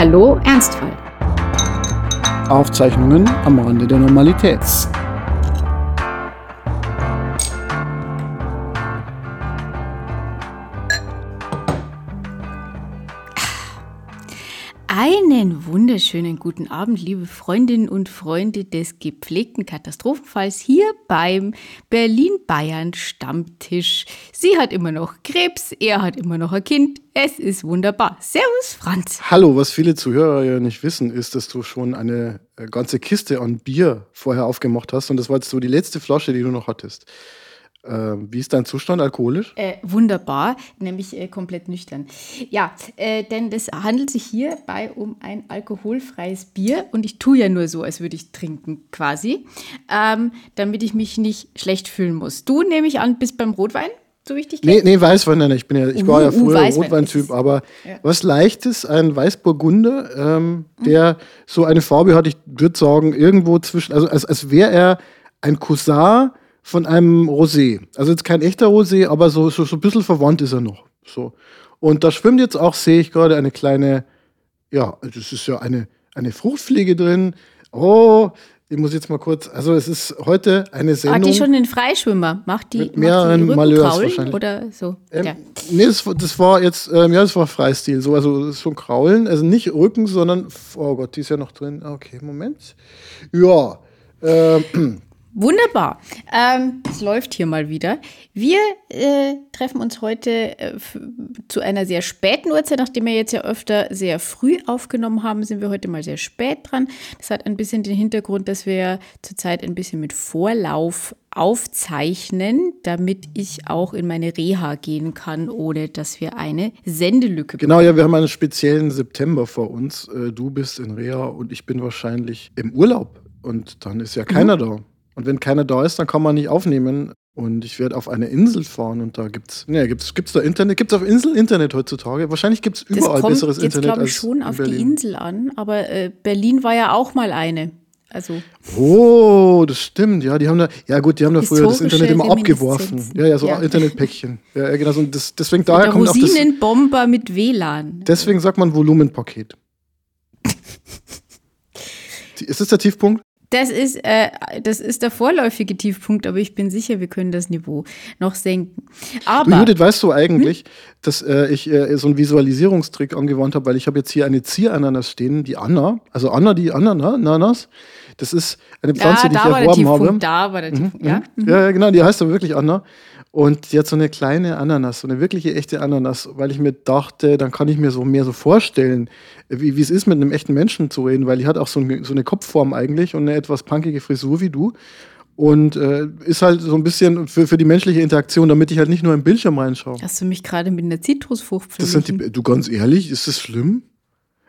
Hallo Ernstfall. Aufzeichnungen am Rande der Normalität. Wunderschönen guten Abend, liebe Freundinnen und Freunde des gepflegten Katastrophenfalls hier beim Berlin-Bayern-Stammtisch. Sie hat immer noch Krebs, er hat immer noch ein Kind. Es ist wunderbar. Servus, Franz. Hallo, was viele Zuhörer ja nicht wissen, ist, dass du schon eine äh, ganze Kiste an Bier vorher aufgemacht hast und das war jetzt so die letzte Flasche, die du noch hattest. Ähm, wie ist dein Zustand alkoholisch? Äh, wunderbar, nämlich äh, komplett nüchtern. Ja, äh, denn es handelt sich hierbei um ein alkoholfreies Bier und ich tue ja nur so, als würde ich trinken quasi, ähm, damit ich mich nicht schlecht fühlen muss. Du nehme ich an, bist beim Rotwein? So wichtig? Nee, nee, Weißwein, nein, ich bin ja, ich war ja uh, uh, früher uh, Rotweintyp, aber ja. was leichtes, ein Weißburgunder, ähm, der mhm. so eine Farbe hat, ich würde sagen, irgendwo zwischen, also als, als wäre er ein Cousin von einem Rosé. Also jetzt kein echter Rosé, aber so, so, so ein bisschen verwandt ist er noch. So. Und da schwimmt jetzt auch, sehe ich gerade, eine kleine, ja, das ist ja eine, eine Fruchtfliege drin. Oh, ich muss jetzt mal kurz, also es ist heute eine Sendung. Hat die schon den Freischwimmer? Macht die, mit mehreren macht die Malheurs wahrscheinlich. oder so? Ähm, ja. Nee, das, das, war jetzt, ähm, ja, das war Freistil, so, also schon Kraulen, also nicht Rücken, sondern, oh Gott, die ist ja noch drin. Okay, Moment. Ja, ähm, Wunderbar. Ähm, es läuft hier mal wieder. Wir äh, treffen uns heute äh, zu einer sehr späten Uhrzeit. Nachdem wir jetzt ja öfter sehr früh aufgenommen haben, sind wir heute mal sehr spät dran. Das hat ein bisschen den Hintergrund, dass wir zurzeit ein bisschen mit Vorlauf aufzeichnen, damit ich auch in meine Reha gehen kann, ohne dass wir eine Sendelücke Genau, ja, wir haben einen speziellen September vor uns. Äh, du bist in Reha und ich bin wahrscheinlich im Urlaub. Und dann ist ja keiner mhm. da. Und wenn keiner da ist, dann kann man nicht aufnehmen. Und ich werde auf eine Insel fahren und da gibt's, ne, gibt's, gibt's da Internet? Gibt's auf Insel Internet heutzutage? Wahrscheinlich gibt es überall kommt besseres jetzt, Internet als ich, schon auf Berlin. die Insel an, aber äh, Berlin war ja auch mal eine. Also oh, das stimmt. Ja, die haben da, ja gut, die haben da früher das Internet immer abgeworfen. Ja, ja, so ja. Internetpäckchen. Ja, genau. So, das, deswegen daher der kommt auch das. Rosinenbomber mit WLAN. Deswegen sagt man Volumenpaket. ist das der Tiefpunkt? Das ist, äh, das ist der vorläufige Tiefpunkt, aber ich bin sicher, wir können das Niveau noch senken. Aber, du, Judith, weißt du eigentlich, hm? dass äh, ich äh, so einen Visualisierungstrick angewandt habe, weil ich habe jetzt hier eine Zierananas stehen, die Anna, also Anna, die Ananas, das ist eine Pflanze, ja, die ich erworben habe. Da war der mhm, Tiefpunkt, mhm, ja. Mhm. Ja, genau, die heißt aber wirklich Anna. Und hat so eine kleine Ananas, so eine wirkliche echte Ananas, weil ich mir dachte, dann kann ich mir so mehr so vorstellen, wie, es ist, mit einem echten Menschen zu reden, weil die hat auch so, ein, so eine Kopfform eigentlich und eine etwas punkige Frisur wie du. Und äh, ist halt so ein bisschen für, für die menschliche Interaktion, damit ich halt nicht nur im Bildschirm reinschaue. Hast du mich gerade mit einer Zitrusfrucht das sind die, Du ganz ehrlich, ist das schlimm?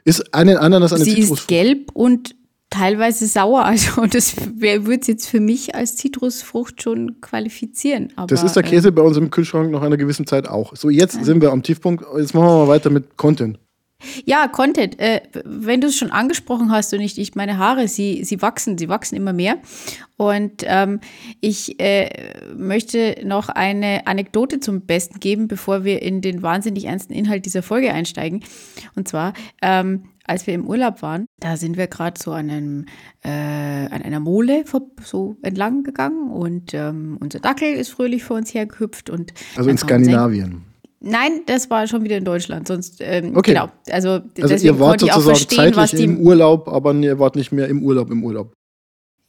Ist eine Ananas eine Sie Zitrusfrucht? Sie ist gelb und teilweise sauer. Also das würde es jetzt für mich als Zitrusfrucht schon qualifizieren. Aber, das ist der Käse äh, bei uns im Kühlschrank nach einer gewissen Zeit auch. So, jetzt äh, sind wir am Tiefpunkt. Jetzt machen wir mal weiter mit Content. Ja, Content. Äh, wenn du es schon angesprochen hast und ich, ich meine Haare, sie, sie wachsen, sie wachsen immer mehr. Und ähm, ich äh, möchte noch eine Anekdote zum Besten geben, bevor wir in den wahnsinnig ernsten Inhalt dieser Folge einsteigen. Und zwar, ähm, als wir im Urlaub waren, da sind wir gerade so an, einem, äh, an einer Mole so entlang gegangen und ähm, unser Dackel ist fröhlich vor uns hergehüpft. Und also in Skandinavien. Nein, das war schon wieder in Deutschland. Sonst, ähm, okay. genau. Also, also ihr wart sozusagen zeitlich im Urlaub, aber ihr wart nicht mehr im Urlaub im Urlaub.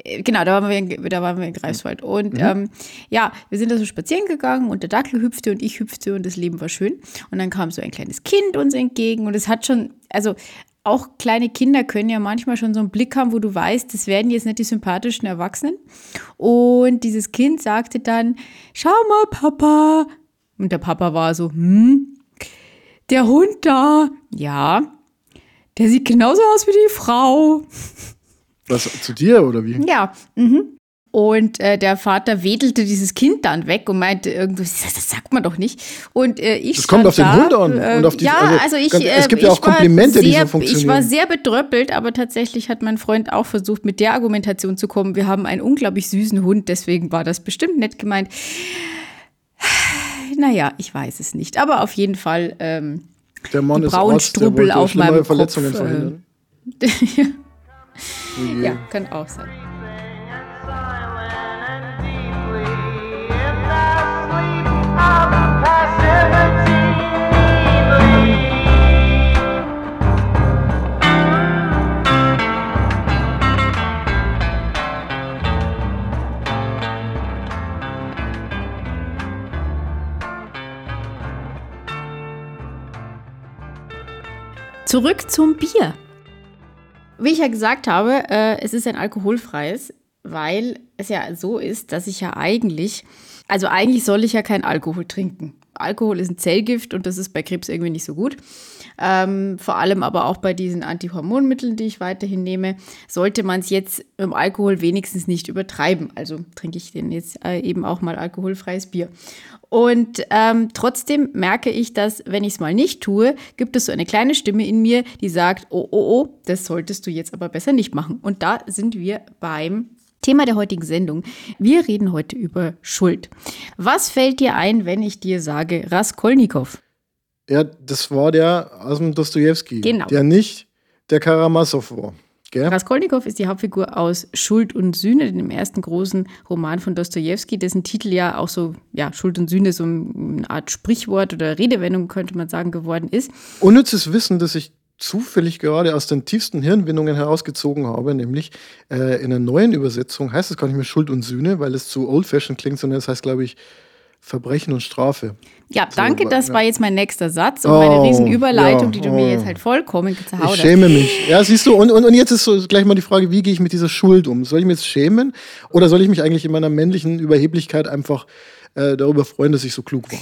Äh, genau, da waren wir in, da waren wir in Greifswald. Und mhm. ähm, ja, wir sind da so spazieren gegangen und der Dackel hüpfte und ich hüpfte und das Leben war schön. Und dann kam so ein kleines Kind uns entgegen und es hat schon, also auch kleine Kinder können ja manchmal schon so einen Blick haben, wo du weißt, das werden jetzt nicht die sympathischen Erwachsenen. Und dieses Kind sagte dann, schau mal, Papa. Und der Papa war so, hm, der Hund da, ja, der sieht genauso aus wie die Frau. Was, zu dir oder wie? Ja, mhm. Und äh, der Vater wedelte dieses Kind dann weg und meinte irgendwie, das, sagt man doch nicht. Und äh, ich Das kommt auf den Hund an. Äh, und auf die, ja, also, also ich. Ganz, es gibt ja auch Komplimente, sehr, die so funktionieren. Ich war sehr bedröppelt, aber tatsächlich hat mein Freund auch versucht, mit der Argumentation zu kommen. Wir haben einen unglaublich süßen Hund, deswegen war das bestimmt nett gemeint. Naja, ich weiß es nicht. Aber auf jeden Fall. Ähm, der Mann die ist braunen Arzt, auf meinem Verletzungen Kopf. verhindern. Äh, ja, kann auch sein. Zurück zum Bier. Wie ich ja gesagt habe, äh, es ist ein alkoholfreies, weil es ja so ist, dass ich ja eigentlich, also eigentlich soll ich ja kein Alkohol trinken. Alkohol ist ein Zellgift und das ist bei Krebs irgendwie nicht so gut. Ähm, vor allem aber auch bei diesen Antihormonmitteln, die ich weiterhin nehme, sollte man es jetzt im Alkohol wenigstens nicht übertreiben. Also trinke ich denn jetzt äh, eben auch mal alkoholfreies Bier. Und ähm, trotzdem merke ich, dass, wenn ich es mal nicht tue, gibt es so eine kleine Stimme in mir, die sagt, oh, oh, oh, das solltest du jetzt aber besser nicht machen. Und da sind wir beim Thema der heutigen Sendung. Wir reden heute über Schuld. Was fällt dir ein, wenn ich dir sage Raskolnikow? Ja, das war der aus dem Dostoevsky. Genau. Der nicht der Karamasow war. Gell? Raskolnikow ist die Hauptfigur aus Schuld und Sühne, dem ersten großen Roman von Dostoevsky, dessen Titel ja auch so, ja, Schuld und Sühne so eine Art Sprichwort oder Redewendung, könnte man sagen, geworden ist. Unnützes Wissen, das ich zufällig gerade aus den tiefsten Hirnwindungen herausgezogen habe, nämlich äh, in einer neuen Übersetzung heißt es gar nicht mehr Schuld und Sühne, weil es zu old-fashioned klingt, sondern es heißt, glaube ich, Verbrechen und Strafe. Ja, So, danke, das ja. war jetzt mein nächster Satz und Oh, meine Riesenüberleitung, ja, die du oh. mir jetzt halt vollkommen Ich zerhaudert. schäme mich. Ja, siehst du, und, und, und jetzt ist so gleich mal die Frage, wie gehe ich mit dieser Schuld um? Soll ich mich jetzt schämen oder soll ich mich eigentlich in meiner männlichen Überheblichkeit einfach äh, darüber freuen, dass ich so klug war?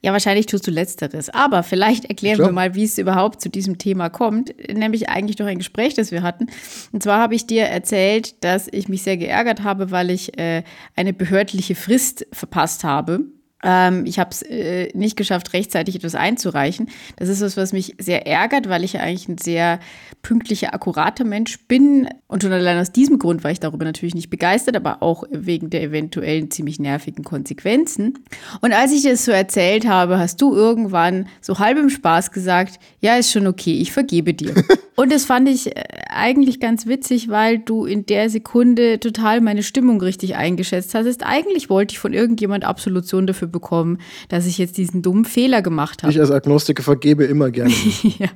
Ja, wahrscheinlich tust du Letzteres. Aber vielleicht erklären Klar. wir mal, wie es überhaupt zu diesem Thema kommt. Nämlich eigentlich durch ein Gespräch, das wir hatten. Und zwar habe ich dir erzählt, dass ich mich sehr geärgert habe, weil ich äh, eine behördliche Frist verpasst habe. Ähm, ich habe es äh, nicht geschafft, rechtzeitig etwas einzureichen. Das ist was, was mich sehr ärgert, weil ich ja eigentlich ein sehr pünktlicher, akkurater Mensch bin. Und schon allein aus diesem Grund war ich darüber natürlich nicht begeistert, aber auch wegen der eventuellen ziemlich nervigen Konsequenzen. Und als ich das so erzählt habe, hast du irgendwann so halb im Spaß gesagt, ja, ist schon okay, ich vergebe dir. Und das fand ich äh, eigentlich ganz witzig, weil du in der Sekunde total meine Stimmung richtig eingeschätzt hast. Eigentlich wollte ich von irgendjemand Absolution dafür bekommen, dass ich jetzt diesen dummen Fehler gemacht habe. Ich als Agnostiker vergebe immer gerne. Ja.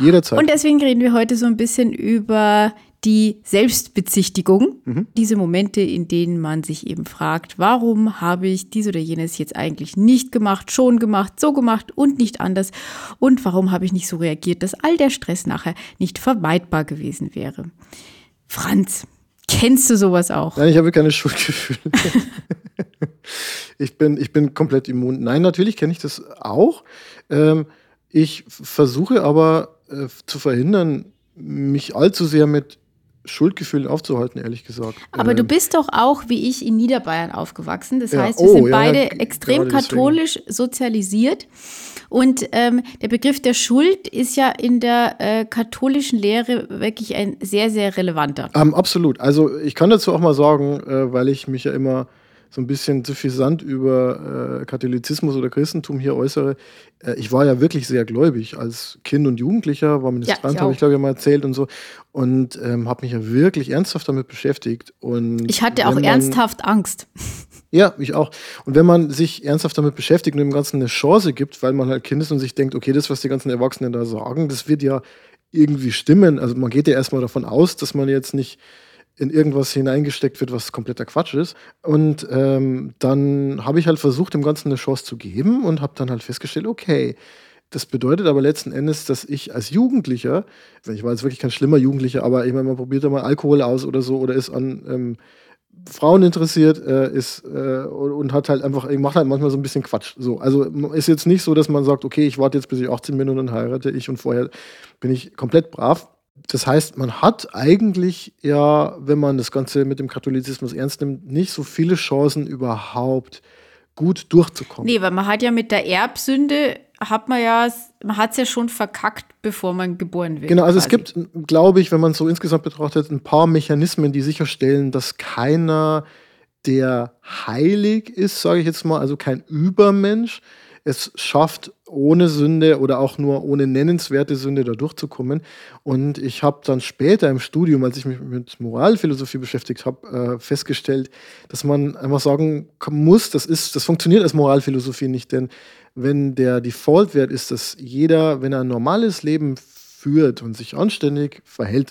Jederzeit. Und deswegen reden wir heute so ein bisschen über die Selbstbezichtigung. Mhm. Diese Momente, in denen man sich eben fragt, warum habe ich dies oder jenes jetzt eigentlich nicht gemacht, schon gemacht, so gemacht und nicht anders? Und warum habe ich nicht so reagiert, dass all der Stress nachher nicht vermeidbar gewesen wäre? Franz, kennst du sowas auch? Nein, ich habe keine Schuldgefühle. ich, bin, ich bin komplett immun. Nein, natürlich kenne ich das auch. Ähm, ich versuche aber äh, zu verhindern, mich allzu sehr mit Schuldgefühlen aufzuhalten, ehrlich gesagt. Aber du Ähm, bist doch auch wie ich in Niederbayern aufgewachsen. Das Ja, heißt, wir oh, sind ja, beide g- extrem gerade deswegen. katholisch sozialisiert. Und ähm, der Begriff der Schuld ist ja in der äh, katholischen Lehre wirklich ein sehr, sehr relevanter. Ähm, absolut. Also ich kann dazu auch mal sagen, äh, weil ich mich ja immer so ein bisschen suffisant über äh, Katholizismus oder Christentum hier äußere. Äh, ich war ja wirklich sehr gläubig als Kind und Jugendlicher, war Ministrant, ich habe ich glaube ich mal erzählt und so. Und ähm, habe mich ja wirklich ernsthaft damit beschäftigt. Und Ich hatte auch man- ernsthaft Angst. Ja, ich auch. Und wenn man sich ernsthaft damit beschäftigt und dem Ganzen eine Chance gibt, weil man halt Kind ist und sich denkt, okay, das, was die ganzen Erwachsenen da sagen, das wird ja irgendwie stimmen. Also man geht ja erstmal davon aus, dass man jetzt nicht in irgendwas hineingesteckt wird, was kompletter Quatsch ist. Und ähm, dann habe ich halt versucht, dem Ganzen eine Chance zu geben und habe dann halt festgestellt, okay, das bedeutet aber letzten Endes, dass ich als Jugendlicher, ich war jetzt wirklich kein schlimmer Jugendlicher, aber ich meine, man probiert ja mal Alkohol aus oder so oder ist an ähm, Frauen interessiert äh, ist äh, und, hat halt einfach, macht halt manchmal so ein bisschen Quatsch. So, also ist jetzt nicht so, dass man sagt, okay, ich warte jetzt, bis ich 18 bin und dann heirate ich und vorher bin ich komplett brav. Das heißt, man hat eigentlich ja, wenn man das Ganze mit dem Katholizismus ernst nimmt, nicht so viele Chancen überhaupt gut durchzukommen. Nee, weil man hat ja mit der Erbsünde, hat man ja, man hat es ja schon verkackt, bevor man geboren wird. Genau, also es quasi. gibt, glaube ich, wenn man es so insgesamt betrachtet, ein paar Mechanismen, die sicherstellen, dass keiner der heilig ist, sage ich jetzt mal, also kein Übermensch, es schafft, ohne Sünde oder auch nur ohne nennenswerte Sünde da durchzukommen. Und ich habe dann später im Studium, als ich mich mit Moralphilosophie beschäftigt habe, äh, festgestellt, dass man einfach sagen muss, das, ist, das funktioniert als Moralphilosophie nicht. Denn wenn der Default-Wert ist, dass jeder, wenn er ein normales Leben führt und sich anständig verhält.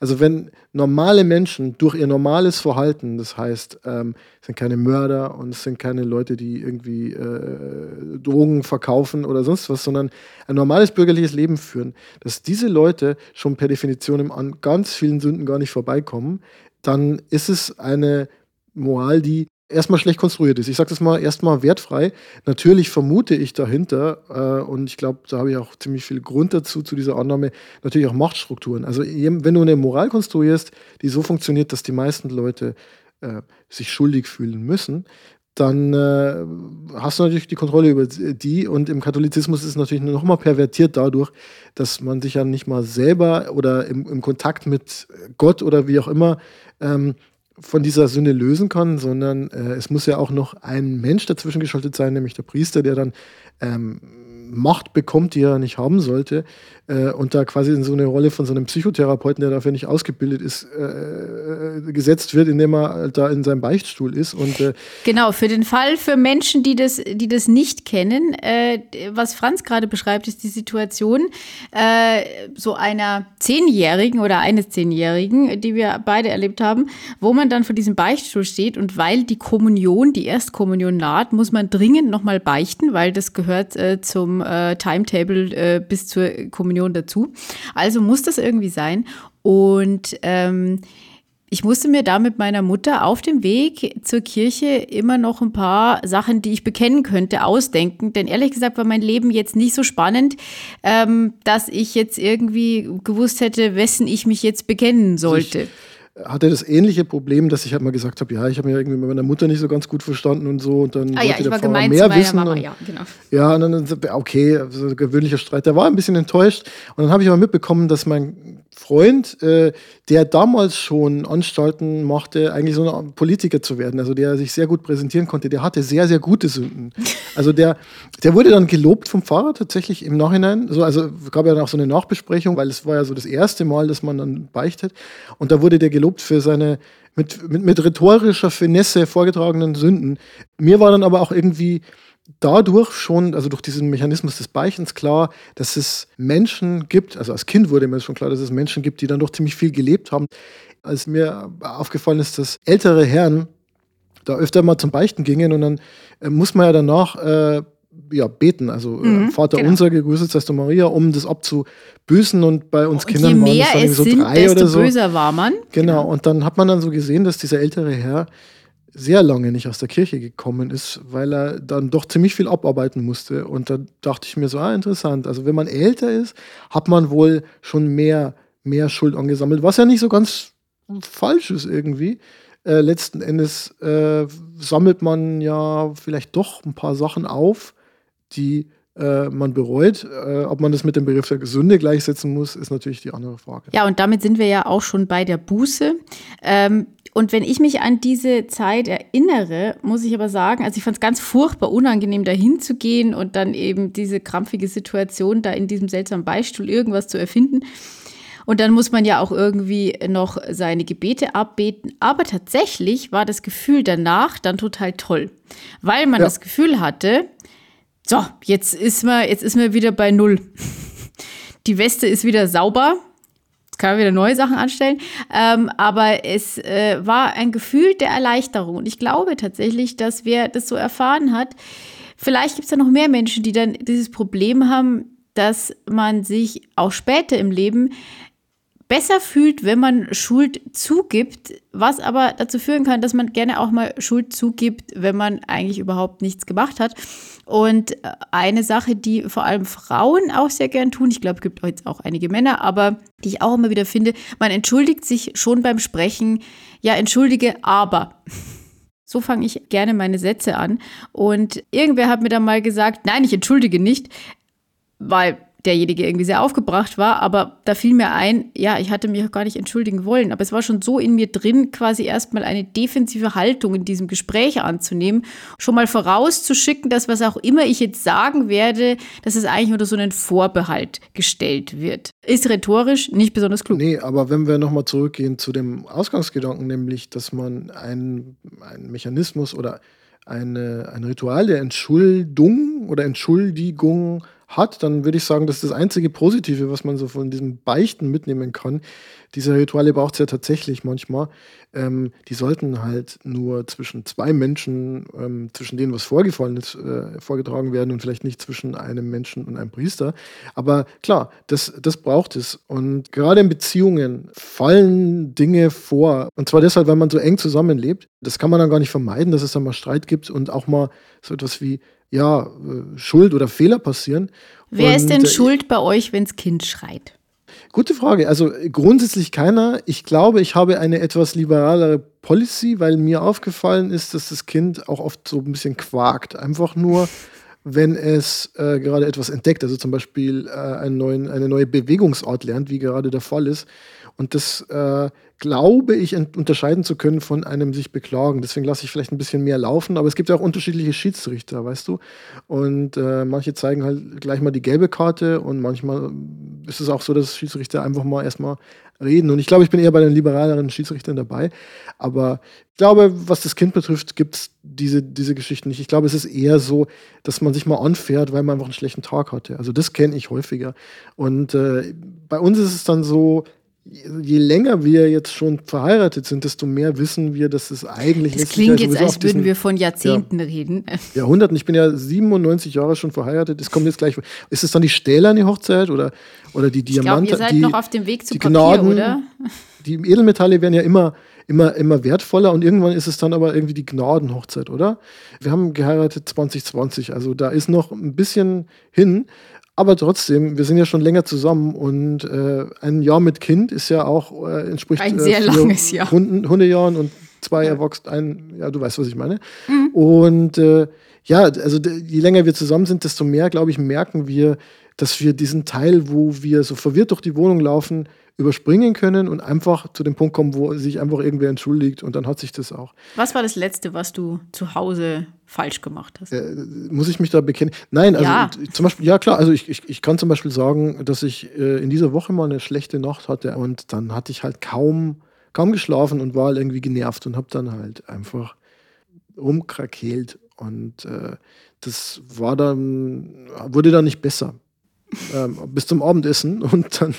Also wenn normale Menschen durch ihr normales Verhalten, das heißt, ähm, es sind keine Mörder und es sind keine Leute, die irgendwie äh, Drogen verkaufen oder sonst was, sondern ein normales bürgerliches Leben führen, dass diese Leute schon per Definition an ganz vielen Sünden gar nicht vorbeikommen, dann ist es eine Moral, die erstmal schlecht konstruiert ist. Ich sage das mal erstmal wertfrei. Natürlich vermute ich dahinter, äh, und ich glaube, da habe ich auch ziemlich viel Grund dazu, zu dieser Annahme, natürlich auch Machtstrukturen. Also wenn du eine Moral konstruierst, die so funktioniert, dass die meisten Leute äh, sich schuldig fühlen müssen, dann äh, hast du natürlich die Kontrolle über die. Und im Katholizismus ist es natürlich noch mal pervertiert dadurch, dass man sich ja nicht mal selber oder im, im Kontakt mit Gott oder wie auch immer ähm, von dieser Sünde lösen kann, sondern äh, es muss ja auch noch ein Mensch dazwischen geschaltet sein, nämlich der Priester, der dann ähm, Macht bekommt, die er nicht haben sollte, äh, und da quasi in so eine Rolle von so einem Psychotherapeuten, der dafür nicht ausgebildet ist, äh, äh, gesetzt wird, indem er halt da in seinem Beichtstuhl ist. Und, äh genau, für den Fall für Menschen, die das, die das nicht kennen, äh, was Franz gerade beschreibt, ist die Situation äh, so einer Zehnjährigen oder eines Zehnjährigen, die wir beide erlebt haben, wo man dann vor diesem Beichtstuhl steht und weil die Kommunion, die Erstkommunion naht, muss man dringend nochmal beichten, weil das gehört zum Timetable bis zur Kommunion Kommunion dazu. Also muss das irgendwie sein. Und ähm, ich musste mir da mit meiner Mutter auf dem Weg zur Kirche immer noch ein paar Sachen, die ich bekennen könnte, ausdenken. Denn ehrlich gesagt war mein Leben jetzt nicht so spannend, ähm, dass ich jetzt irgendwie gewusst hätte, wessen ich mich jetzt bekennen sollte. Ich hatte das ähnliche Problem, dass ich halt mal gesagt habe, ja, ich habe mich irgendwie mit meiner Mutter nicht so ganz gut verstanden und so und dann ah, ja, der war Pfarrer mehr wissen. Mama, und, ja, genau. ja, und dann okay, so ein gewöhnlicher Streit. Der war ein bisschen enttäuscht und dann habe ich aber mitbekommen, dass mein Freund, äh, der damals schon Anstalten machte, eigentlich so ein Politiker zu werden, also der sich sehr gut präsentieren konnte, der hatte sehr, sehr gute Sünden. Also der, der wurde dann gelobt vom Pfarrer tatsächlich im Nachhinein. So, also gab ja dann auch so eine Nachbesprechung, weil es war ja so das erste Mal, dass man dann beichtet. Und da wurde der gelobt für seine mit, mit, mit rhetorischer Finesse vorgetragenen Sünden. Mir war dann aber auch irgendwie dadurch schon, also durch diesen Mechanismus des Beichens klar, dass es Menschen gibt, also als Kind wurde mir schon klar, dass es Menschen gibt, die dann doch ziemlich viel gelebt haben. Als mir aufgefallen ist, dass ältere Herren da öfter mal zum Beichten gingen und dann äh, muss man ja danach äh, ja, beten, also äh, mhm, Vater genau. unser, gegrüßet seist du Maria, um das abzubüßen und bei uns und Kindern waren das dann so sind, drei oder so. böser war man. Genau. genau, und dann hat man dann so gesehen, dass dieser ältere Herr sehr lange nicht aus der Kirche gekommen ist, weil er dann doch ziemlich viel abarbeiten musste. Und da dachte ich mir so, ah, interessant. Also wenn man älter ist, hat man wohl schon mehr, mehr Schuld angesammelt, was ja nicht so ganz falsch ist irgendwie. Äh, letzten Endes äh, sammelt man ja vielleicht doch ein paar Sachen auf, die äh, man bereut. Äh, ob man das mit dem Begriff der Sünde gleichsetzen muss, ist natürlich die andere Frage. Ja, und damit sind wir ja auch schon bei der Buße. Ähm, und wenn ich mich an diese Zeit erinnere, muss ich aber sagen, also ich fand es ganz furchtbar unangenehm, da hinzugehen und dann eben diese krampfige Situation, da in diesem seltsamen Beistuhl irgendwas zu erfinden. Und dann muss man ja auch irgendwie noch seine Gebete abbeten. Aber tatsächlich war das Gefühl danach dann total toll, weil man ja. das Gefühl hatte, so, jetzt ist man, jetzt ist man wieder bei Null. Die Weste ist wieder sauber, kann wieder neue Sachen anstellen. Ähm, aber es äh, war ein Gefühl der Erleichterung. Und ich glaube tatsächlich, dass wer das so erfahren hat, vielleicht gibt es ja noch mehr Menschen, die dann dieses Problem haben, dass man sich auch später im Leben besser fühlt, wenn man Schuld zugibt, was aber dazu führen kann, dass man gerne auch mal Schuld zugibt, wenn man eigentlich überhaupt nichts gemacht hat. Und äh, eine Sache, die vor allem Frauen auch sehr gern tun, ich glaube, es gibt jetzt auch einige Männer, aber die ich auch immer wieder finde, man entschuldigt sich schon beim Sprechen, ja, entschuldige, aber. So fange ich gerne meine Sätze an. Und irgendwer hat mir dann mal gesagt, nein, ich entschuldige nicht, weil derjenige irgendwie sehr aufgebracht war. Aber da fiel mir ein, ja, ich hatte mich auch gar nicht entschuldigen wollen. Aber es war schon so in mir drin, quasi erstmal eine defensive Haltung in diesem Gespräch anzunehmen. Schon mal vorauszuschicken, dass was auch immer ich jetzt sagen werde, dass es eigentlich unter so einen Vorbehalt gestellt wird. Ist rhetorisch nicht besonders klug. Nee, aber wenn wir nochmal zurückgehen zu dem Ausgangsgedanken, nämlich, dass man einen, einen Mechanismus oder eine, ein Ritual der Entschuldung oder Entschuldigung hat, dann würde ich sagen, das ist das einzige Positive, was man so von diesem Beichten mitnehmen kann. Diese Rituale braucht es ja tatsächlich manchmal. Ähm, die sollten halt nur zwischen zwei Menschen, ähm, zwischen denen was vorgefallen ist, äh, vorgetragen werden und vielleicht nicht zwischen einem Menschen und einem Priester. Aber klar, das, das braucht es. Und gerade in Beziehungen fallen Dinge vor. Und zwar deshalb, weil man so eng zusammenlebt. Das kann man dann gar nicht vermeiden, dass es dann mal Streit gibt und auch mal so etwas wie ja, äh, Schuld oder Fehler passieren. Wer und, ist denn äh, schuld bei euch, wenn das Kind schreit? Gute Frage. Also grundsätzlich keiner. Ich glaube, ich habe eine etwas liberalere Policy, weil mir aufgefallen ist, dass das Kind auch oft so ein bisschen quakt. Einfach nur, wenn es äh, gerade etwas entdeckt, also zum Beispiel äh, einen neuen, eine neue Bewegungsart lernt, wie gerade der Fall ist. Und das äh, glaube ich unterscheiden zu können von einem sich beklagen. Deswegen lasse ich vielleicht ein bisschen mehr laufen, aber es gibt ja auch unterschiedliche Schiedsrichter, weißt du? Und äh, manche zeigen halt gleich mal die gelbe Karte und manchmal ist es auch so, dass Schiedsrichter einfach mal erstmal reden. Und ich glaube, ich bin eher bei den liberaleren Schiedsrichtern dabei. Aber ich glaube, was das Kind betrifft, gibt es diese, diese Geschichten nicht. Ich glaube, es ist eher so, dass man sich mal anfährt, weil man einfach einen schlechten Tag hatte. Also das kenne ich häufiger. Und äh, bei uns ist es dann so, je länger wir jetzt schon verheiratet sind, desto mehr wissen wir, dass es eigentlich Das klingt jetzt, als würden wir von Jahrzehnten ja, reden. Jahrhunderten. Ich bin ja 97 Jahre schon verheiratet. Es kommt jetzt gleich. Ist es dann die stählerne Hochzeit oder, oder die Diamanten? Ich glaube, ihr seid die, noch auf dem Weg zu Papier, Gnaden, oder? Die Edelmetalle werden ja immer, immer, immer wertvoller und irgendwann ist es dann aber irgendwie die Gnadenhochzeit, oder? Wir haben geheiratet 2020, also da ist noch ein bisschen hin. Aber trotzdem, wir sind ja schon länger zusammen und äh, ein Jahr mit Kind ist ja auch, äh, entspricht ein sehr äh, langes Jahr. Hunden, Hundejahren und zwei ja. erwachsen, ein, ja, du weißt, was ich meine. Mhm. Und äh, ja, also je länger wir zusammen sind, desto mehr, glaube ich, merken wir, dass wir diesen Teil, wo wir so verwirrt durch die Wohnung laufen, überspringen können und einfach zu dem Punkt kommen, wo sich einfach irgendwer entschuldigt und dann hat sich das auch. Was war das Letzte, was du zu Hause falsch gemacht hast? Äh, muss ich mich da bekennen? Nein, also ja. zum Beispiel, ja klar, also ich, ich, ich kann zum Beispiel sagen, dass ich äh, in dieser Woche mal eine schlechte Nacht hatte und dann hatte ich halt kaum, kaum geschlafen und war halt irgendwie genervt und habe dann halt einfach rumkrakeelt und äh, das war dann, wurde dann nicht besser. Ähm, bis zum Abendessen und dann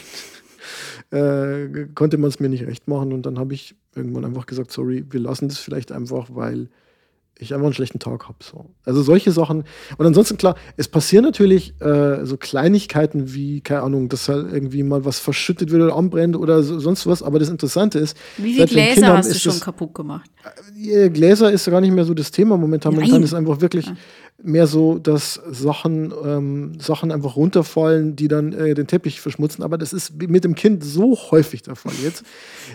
äh, konnte man es mir nicht recht machen und dann habe ich irgendwann einfach gesagt, sorry, wir lassen das vielleicht einfach, weil ich einfach einen schlechten Tag habe. So. Also solche Sachen. Und ansonsten, klar, es passieren natürlich äh, so Kleinigkeiten wie, keine Ahnung, dass halt irgendwie mal was verschüttet wird oder anbrennt oder so, sonst was. Aber das Interessante ist. Wie viele Gläser Kindern hast du schon das, kaputt gemacht? Äh, Gläser ist gar nicht mehr so das Thema momentan. Nein. Momentan ist einfach wirklich. Ja mehr so, dass Sachen, ähm, Sachen einfach runterfallen, die dann äh, den Teppich verschmutzen. Aber das ist mit dem Kind so häufig der Fall jetzt,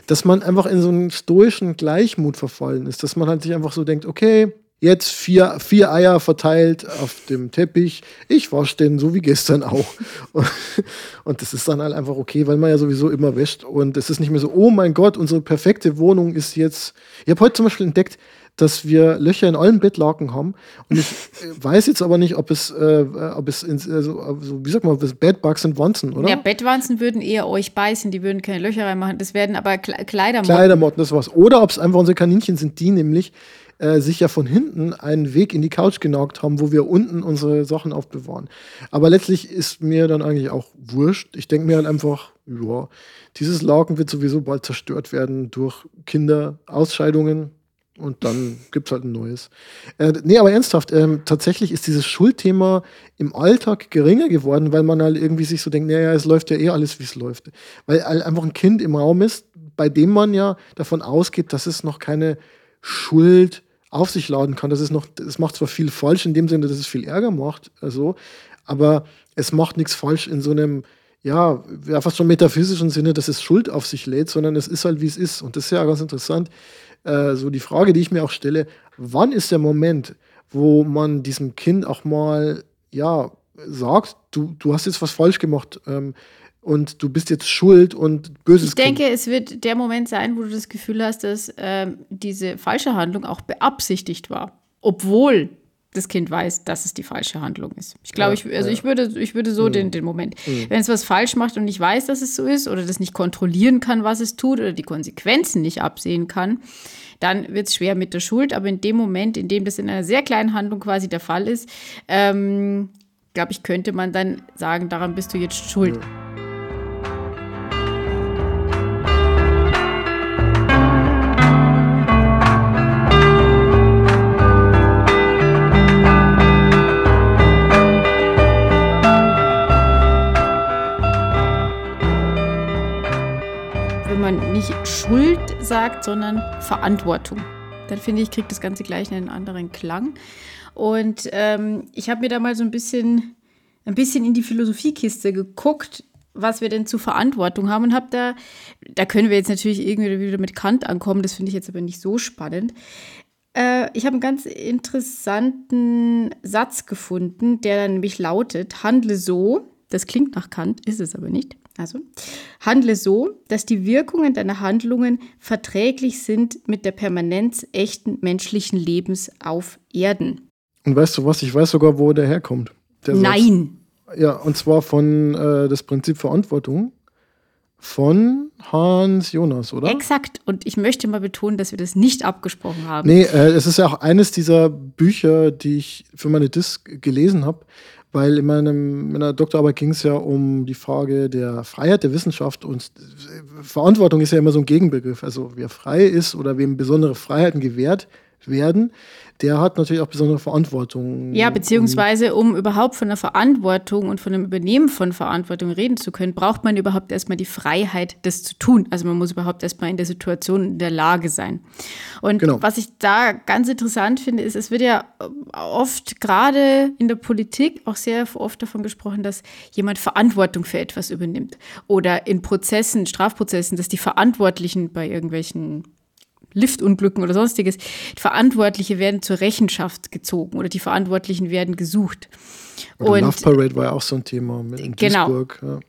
dass man einfach in so einen stoischen Gleichmut verfallen ist, dass man halt sich einfach so denkt, okay, jetzt vier, vier Eier verteilt auf dem Teppich, ich wasche den so wie gestern auch. Und das ist dann halt einfach okay, weil man ja sowieso immer wäscht. Und es ist nicht mehr so, oh mein Gott, unsere perfekte Wohnung ist jetzt. Ich habe heute zum Beispiel entdeckt, dass wir Löcher in allen Bettlaken haben. Und ich äh, weiß jetzt aber nicht, ob es, äh, ob es ins, also, also, wie sagt man, Bedbugs sind Wanzen, oder? Ja, Bettwanzen würden eher euch beißen, die würden keine Löcher reinmachen. Das werden aber Kleidermotten. Kleidermotten, das war's. Oder ob es einfach unsere Kaninchen sind, die nämlich äh, sich ja von hinten einen Weg in die Couch genagt haben, wo wir unten unsere Sachen aufbewahren. Aber letztlich ist mir dann eigentlich auch wurscht. Ich denke mir halt einfach, ja, dieses Laken wird sowieso bald zerstört werden durch Kinderausscheidungen und dann gibt es halt ein neues. Äh, nee, aber ernsthaft, ähm, tatsächlich ist dieses Schuldthema im Alltag geringer geworden, weil man halt irgendwie sich so denkt, naja, es läuft ja eh alles, wie es läuft. Weil halt einfach ein Kind im Raum ist, bei dem man ja davon ausgeht, dass es noch keine Schuld auf sich laden kann. Das ist noch, es macht zwar viel falsch in dem Sinne, dass es viel Ärger macht, also, aber es macht nichts falsch in so einem, ja, fast schon metaphysischen Sinne, dass es Schuld auf sich lädt, sondern es ist halt, wie es ist. Und das ist ja ganz interessant äh, so die Frage, die ich mir auch stelle, wann ist der Moment, wo man diesem Kind auch mal, ja, sagt, du, du hast jetzt was falsch gemacht ähm, und du bist jetzt schuld und böses Ich denke, kind. es wird der Moment sein, wo du das Gefühl hast, dass ähm, diese falsche Handlung auch beabsichtigt war, obwohl das Kind weiß, dass es die falsche Handlung ist. Ich glaube, ja, ich, also ja. ich, würde, ich würde so mhm. den, den Moment. Mhm. Wenn es was falsch macht und nicht weiß, dass es so ist oder das nicht kontrollieren kann, was es tut oder die Konsequenzen nicht absehen kann, dann wird es schwer mit der Schuld. Aber in dem Moment, in dem das in einer sehr kleinen Handlung quasi der Fall ist, ähm, glaube ich, könnte man dann sagen, daran bist du jetzt schuld. Mhm. Nicht Schuld sagt, sondern Verantwortung. Dann finde ich, kriegt das Ganze gleich einen anderen Klang. Und ähm, ich habe mir da mal so ein bisschen, ein bisschen in die Philosophiekiste geguckt, was wir denn zu Verantwortung haben und habe da, da können wir jetzt natürlich irgendwie wieder mit Kant ankommen, das finde ich jetzt aber nicht so spannend. Äh, ich habe einen ganz interessanten Satz gefunden, der dann nämlich lautet, handle so, das klingt nach Kant, ist es aber nicht. Also, handle so, dass die Wirkungen deiner Handlungen verträglich sind mit der Permanenz echten menschlichen Lebens auf Erden. Und weißt du was? Ich weiß sogar, wo der herkommt. Der Nein. Satz. Ja, und zwar von äh, das Prinzip Verantwortung von Hans Jonas, oder? Exakt. Und ich möchte mal betonen, dass wir das nicht abgesprochen haben. Nee, äh, es ist ja auch eines dieser Bücher, die ich für meine Disk gelesen habe, weil in meinem, meiner Doktorarbeit ging es ja um die Frage der Freiheit der Wissenschaft und Verantwortung ist ja immer so ein Gegenbegriff. Also wer frei ist oder wem besondere Freiheiten gewährt werden, der hat natürlich auch besondere Verantwortung. Ja, beziehungsweise um überhaupt von der Verantwortung und von dem Übernehmen von Verantwortung reden zu können, braucht man überhaupt erstmal die Freiheit, das zu tun. Also man muss überhaupt erstmal in der Situation in der Lage sein. Und genau. was ich da ganz interessant finde, ist, es wird ja oft gerade in der Politik auch sehr oft davon gesprochen, dass jemand Verantwortung für etwas übernimmt. Oder in Prozessen, Strafprozessen, dass die Verantwortlichen bei irgendwelchen Liftunglücken oder sonstiges. Verantwortliche werden zur Rechenschaft gezogen oder die Verantwortlichen werden gesucht. Oder und Love Parade war ja auch so ein Thema mit in genau. Duisburg. Ja.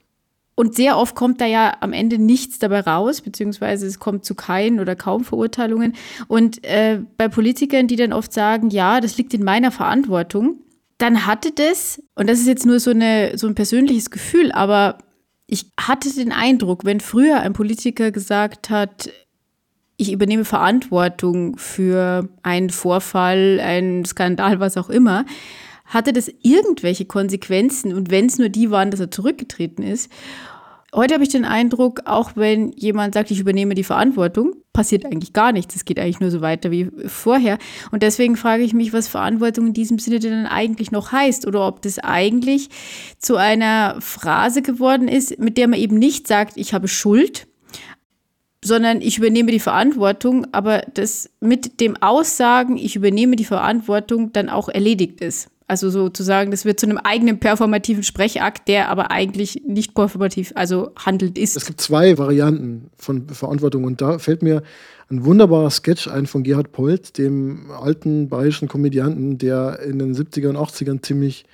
Und sehr oft kommt da ja am Ende nichts dabei raus, beziehungsweise es kommt zu keinen oder kaum Verurteilungen. Und äh, bei Politikern, die dann oft sagen, ja, das liegt in meiner Verantwortung, dann hatte das, und das ist jetzt nur so, eine, so ein persönliches Gefühl, aber ich hatte den Eindruck, wenn früher ein Politiker gesagt hat, ich übernehme Verantwortung für einen Vorfall, einen Skandal, was auch immer, hatte das irgendwelche Konsequenzen und wenn es nur die waren, dass er zurückgetreten ist. Heute habe ich den Eindruck, auch wenn jemand sagt, ich übernehme die Verantwortung, passiert eigentlich gar nichts. Es geht eigentlich nur so weiter wie vorher. Und deswegen frage ich mich, was Verantwortung in diesem Sinne denn eigentlich noch heißt oder ob das eigentlich zu einer Phrase geworden ist, mit der man eben nicht sagt, ich habe Schuld, sondern ich übernehme die Verantwortung, aber das mit dem Aussagen, ich übernehme die Verantwortung, dann auch erledigt ist. Also sozusagen, das wird zu einem eigenen performativen Sprechakt, der aber eigentlich nicht performativ, also handelt ist. Es gibt zwei Varianten von Verantwortung und da fällt mir ein wunderbarer Sketch ein von Gerhard Polt, dem alten bayerischen Komödianten, der in den 70er und 80ern ziemlich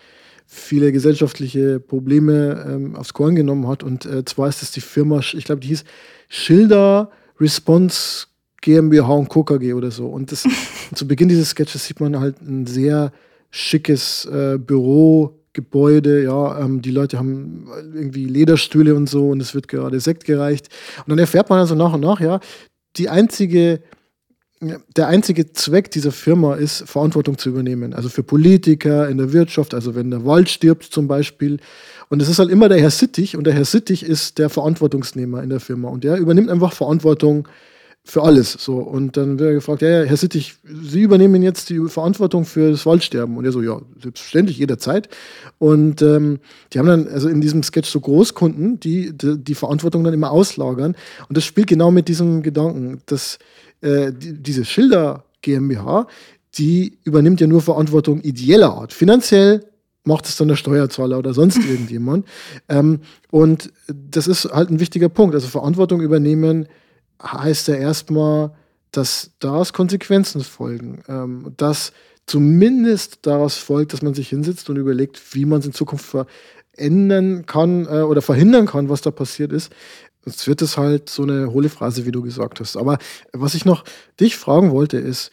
viele gesellschaftliche Probleme ähm, aufs Korn genommen hat. Und äh, zwar ist es die Firma, ich glaube, die hieß Schilder Response GmbH und Co. KG oder so. Und das, zu Beginn dieses Sketches sieht man halt ein sehr schickes äh, Bürogebäude, ja, ähm, die Leute haben irgendwie Lederstühle und so und es wird gerade Sekt gereicht. Und dann erfährt man also nach und nach, ja, die einzige, der einzige Zweck dieser Firma ist, Verantwortung zu übernehmen. Also für Politiker in der Wirtschaft, also wenn der Wald stirbt zum Beispiel, und es ist halt immer der Herr Sittich und der Herr Sittich ist der Verantwortungsnehmer in der Firma und der übernimmt einfach Verantwortung für alles. So. Und dann wird er gefragt, ja, Herr Sittich, Sie übernehmen jetzt die Verantwortung für das Waldsterben. Und er so, ja, selbstverständlich, jederzeit. Und ähm, die haben dann, also in diesem Sketch so Großkunden, die, die, die Verantwortung dann immer auslagern. Und das spielt genau mit diesem Gedanken, dass äh, die, diese Schilder GmbH, die übernimmt ja nur Verantwortung ideeller Art. Finanziell macht es dann der Steuerzahler oder sonst irgendjemand. Ähm, und das ist halt ein wichtiger Punkt. Also Verantwortung übernehmen heißt ja erstmal, dass daraus Konsequenzen folgen, ähm, dass zumindest daraus folgt, dass man sich hinsetzt und überlegt, wie man es in Zukunft verändern kann äh, oder verhindern kann, was da passiert ist. Sonst wird es halt so eine hohle Phrase, wie du gesagt hast. Aber was ich noch dich fragen wollte, ist,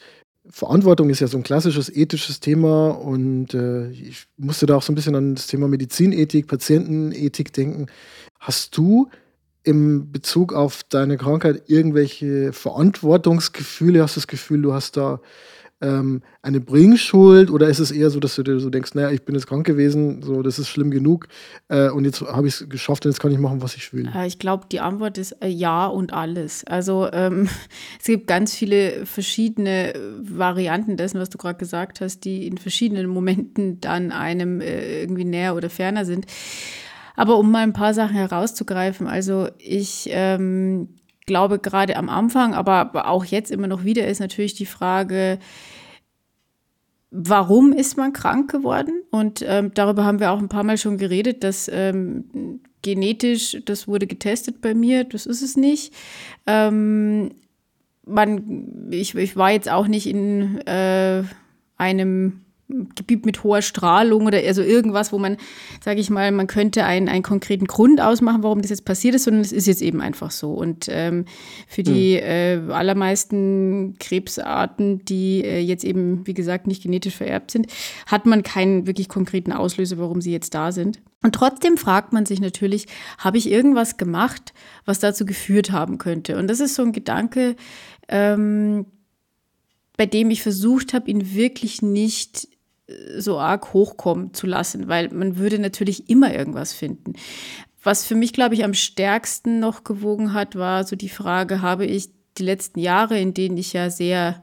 Verantwortung ist ja so ein klassisches ethisches Thema und äh, ich musste da auch so ein bisschen an das Thema Medizinethik, Patientenethik denken. Hast du im Bezug auf deine Krankheit irgendwelche Verantwortungsgefühle? Hast du das Gefühl, du hast da ähm, eine Bringschuld oder ist es eher so, dass du dir so denkst, naja, ich bin jetzt krank gewesen, so das ist schlimm genug äh, und jetzt habe ich es geschafft und jetzt kann ich machen, was ich will? Äh, ich glaube, die Antwort ist äh, ja und alles. Also ähm, es gibt ganz viele verschiedene Varianten dessen, was du gerade gesagt hast, die in verschiedenen Momenten dann einem äh, irgendwie näher oder ferner sind. Aber um mal ein paar Sachen herauszugreifen, also ich ähm, glaube gerade am Anfang, aber auch jetzt immer noch wieder ist natürlich die Frage, warum ist man krank geworden? Und ähm, darüber haben wir auch ein paar Mal schon geredet, dass ähm, genetisch, das wurde getestet bei mir, das ist es nicht. Ähm, man, ich, ich war jetzt auch nicht in äh, einem Gebiet mit hoher Strahlung oder also irgendwas, wo man, sage ich mal, man könnte einen, einen konkreten Grund ausmachen, warum das jetzt passiert ist, sondern es ist jetzt eben einfach so. Und ähm, für die mhm. äh, allermeisten Krebsarten, die äh, jetzt eben, wie gesagt, nicht genetisch vererbt sind, hat man keinen wirklich konkreten Auslöser, warum sie jetzt da sind. Und trotzdem fragt man sich natürlich, habe ich irgendwas gemacht, was dazu geführt haben könnte? Und das ist so ein Gedanke, ähm, bei dem ich versucht habe, ihn wirklich nicht so arg hochkommen zu lassen, weil man würde natürlich immer irgendwas finden. Was für mich, glaube ich, am stärksten noch gewogen hat, war so die Frage, habe ich die letzten Jahre, in denen ich ja sehr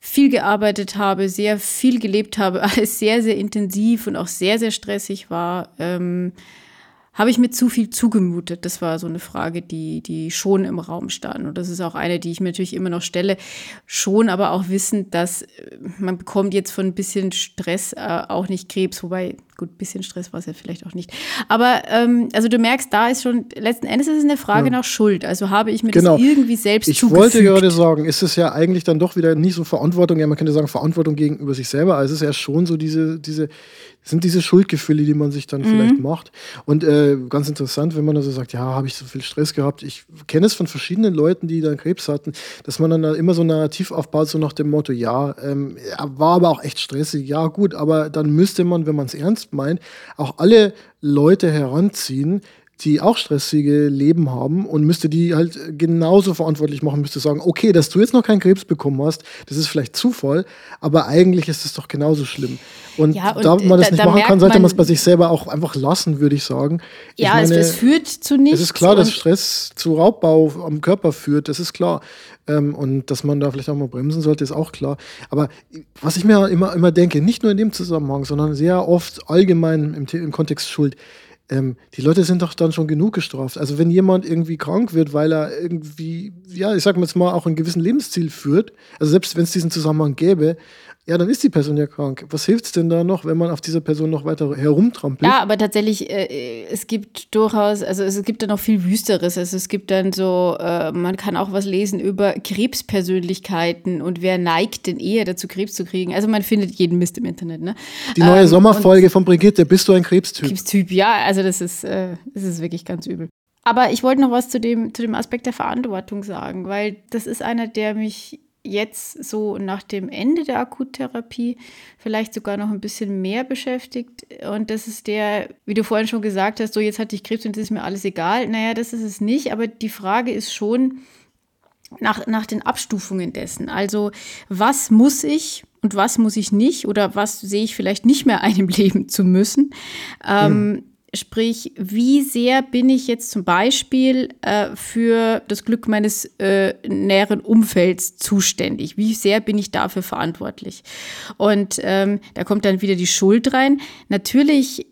viel gearbeitet habe, sehr viel gelebt habe, alles sehr, sehr intensiv und auch sehr, sehr stressig war, ähm, habe ich mir zu viel zugemutet? Das war so eine Frage, die, die schon im Raum stand. Und das ist auch eine, die ich mir natürlich immer noch stelle. Schon aber auch wissen, dass äh, man bekommt jetzt von ein bisschen Stress äh, auch nicht Krebs, wobei Gut, bisschen Stress war es ja vielleicht auch nicht. Aber ähm, also du merkst, da ist schon, letzten Endes ist es eine Frage ja. nach Schuld. Also habe ich mir genau. das irgendwie selbst Ich zugefügt. wollte gerade sagen, ist es ja eigentlich dann doch wieder nicht so Verantwortung, ja, man könnte sagen Verantwortung gegenüber sich selber, also es ist ja schon so diese, diese, sind diese Schuldgefühle, die man sich dann mhm. vielleicht macht. Und äh, ganz interessant, wenn man also sagt, ja, habe ich so viel Stress gehabt. Ich kenne es von verschiedenen Leuten, die dann Krebs hatten, dass man dann da immer so ein Narrativ aufbaut, so nach dem Motto, ja, ähm, war aber auch echt stressig, ja gut, aber dann müsste man, wenn man es ernst meint, auch alle Leute heranziehen, die auch stressige Leben haben und müsste die halt genauso verantwortlich machen, müsste sagen, okay, dass du jetzt noch keinen Krebs bekommen hast, das ist vielleicht Zufall, aber eigentlich ist es doch genauso schlimm. Und, ja, und da man das da, nicht da machen kann, sollte man es bei sich selber auch einfach lassen, würde ich sagen. Ich ja, meine, es, es, führt zu nichts. Es ist klar, dass Stress zu Raubbau am Körper führt, das ist klar. Ähm, und dass man da vielleicht auch mal bremsen sollte, ist auch klar. Aber was ich mir immer, immer denke, nicht nur in dem Zusammenhang, sondern sehr oft allgemein im, im Kontext Schuld, ähm, die Leute sind doch dann schon genug gestraft. Also wenn jemand irgendwie krank wird, weil er irgendwie, ja, ich sag mal jetzt mal, auch einen gewissen Lebensziel führt, also selbst wenn es diesen Zusammenhang gäbe, ja, dann ist die Person ja krank. Was hilft es denn da noch, wenn man auf dieser Person noch weiter herumtrampelt? Ja, aber tatsächlich, äh, es gibt durchaus, also es gibt da noch viel Wüsteres. Also es gibt dann so, äh, man kann auch was lesen über Krebspersönlichkeiten und wer neigt denn eher dazu, Krebs zu kriegen. Also man findet jeden Mist im Internet. Ne? Die neue ähm, Sommerfolge von Brigitte, bist du ein Krebstyp? Krebstyp, ja, also das ist, äh, das ist wirklich ganz übel. Aber ich wollte noch was zu dem, zu dem Aspekt der Verantwortung sagen, weil das ist einer, der mich jetzt so nach dem Ende der Akuttherapie vielleicht sogar noch ein bisschen mehr beschäftigt. Und das ist der, wie du vorhin schon gesagt hast, so jetzt hatte ich Krebs und das ist mir alles egal. Naja, das ist es nicht. Aber die Frage ist schon nach, nach den Abstufungen dessen. Also was muss ich und was muss ich nicht oder was sehe ich vielleicht nicht mehr einem Leben zu müssen. Ähm, mhm. Sprich, wie sehr bin ich jetzt zum Beispiel äh, für das Glück meines äh, näheren Umfelds zuständig? Wie sehr bin ich dafür verantwortlich? Und ähm, da kommt dann wieder die Schuld rein. Natürlich,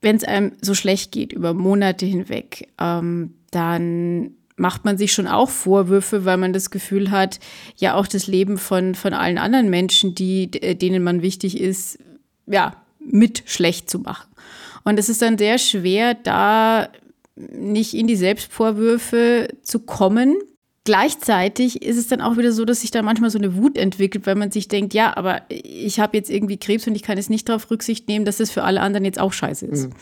wenn es einem so schlecht geht über Monate hinweg, ähm, dann macht man sich schon auch Vorwürfe, weil man das Gefühl hat, ja auch das Leben von, von allen anderen Menschen, die, denen man wichtig ist, ja, mit schlecht zu machen. Und es ist dann sehr schwer, da nicht in die Selbstvorwürfe zu kommen. gleichzeitig ist es dann auch wieder so, dass sich da manchmal so eine Wut entwickelt, weil man sich denkt, ja, aber ich habe jetzt irgendwie Krebs und ich kann jetzt nicht darauf Rücksicht nehmen, dass das für alle anderen jetzt auch scheiße ist. Mhm.